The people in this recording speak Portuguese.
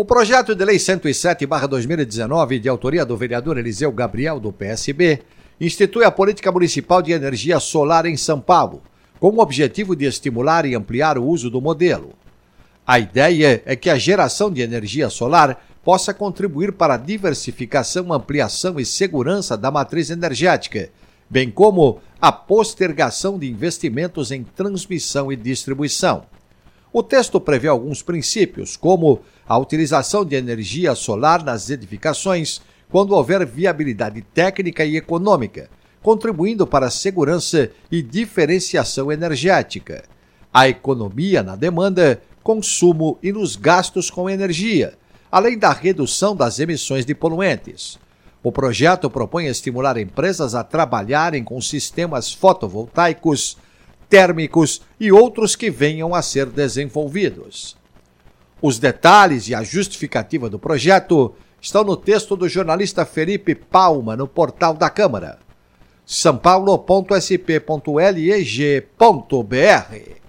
O projeto de lei 107/2019, de autoria do vereador Eliseu Gabriel do PSB, institui a política municipal de energia solar em São Paulo, com o objetivo de estimular e ampliar o uso do modelo. A ideia é que a geração de energia solar possa contribuir para a diversificação, ampliação e segurança da matriz energética, bem como a postergação de investimentos em transmissão e distribuição. O texto prevê alguns princípios, como a utilização de energia solar nas edificações quando houver viabilidade técnica e econômica, contribuindo para a segurança e diferenciação energética, a economia na demanda, consumo e nos gastos com energia, além da redução das emissões de poluentes. O projeto propõe estimular empresas a trabalharem com sistemas fotovoltaicos térmicos e outros que venham a ser desenvolvidos. Os detalhes e a justificativa do projeto estão no texto do jornalista Felipe Palma no portal da Câmara. sãopaulo.sp.leg.br